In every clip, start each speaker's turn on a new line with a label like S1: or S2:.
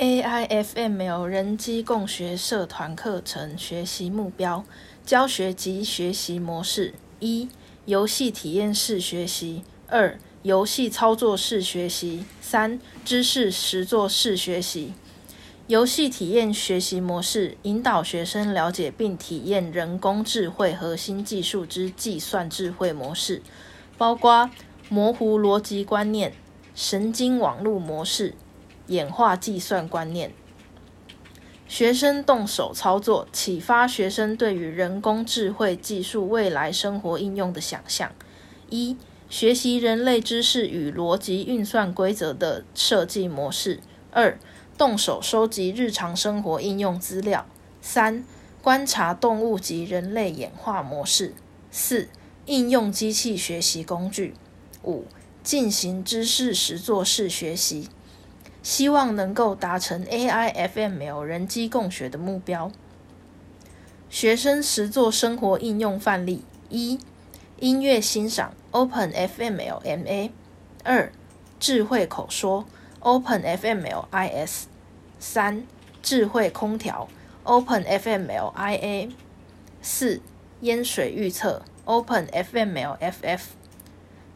S1: AIFML 人机共学社团课程学习目标、教学及学习模式：一、游戏体验式学习；二、游戏操作式学习；三、知识实作式学习。游戏体验学习模式引导学生了解并体验人工智慧核心技术之计算智慧模式，包括模糊逻辑观念、神经网络模式。演化计算观念，学生动手操作，启发学生对于人工智慧技术未来生活应用的想象。一、学习人类知识与逻辑运算规则的设计模式。二、动手收集日常生活应用资料。三、观察动物及人类演化模式。四、应用机器学习工具。五、进行知识实作式学习。希望能够达成 AIFML 人机共学的目标。学生实作生活应用范例：一、音乐欣赏 OpenFMLMA；二、智慧口说 OpenFMLIS；三、智慧空调 OpenFMLIA；四、淹水预测 OpenFMLFF。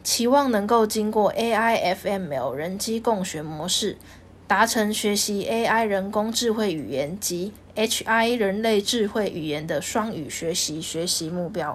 S1: 期望能够经过 AIFML 人机共学模式，达成学习 AI 人工智慧语言及 HI 人类智慧语言的双语学习学习目标。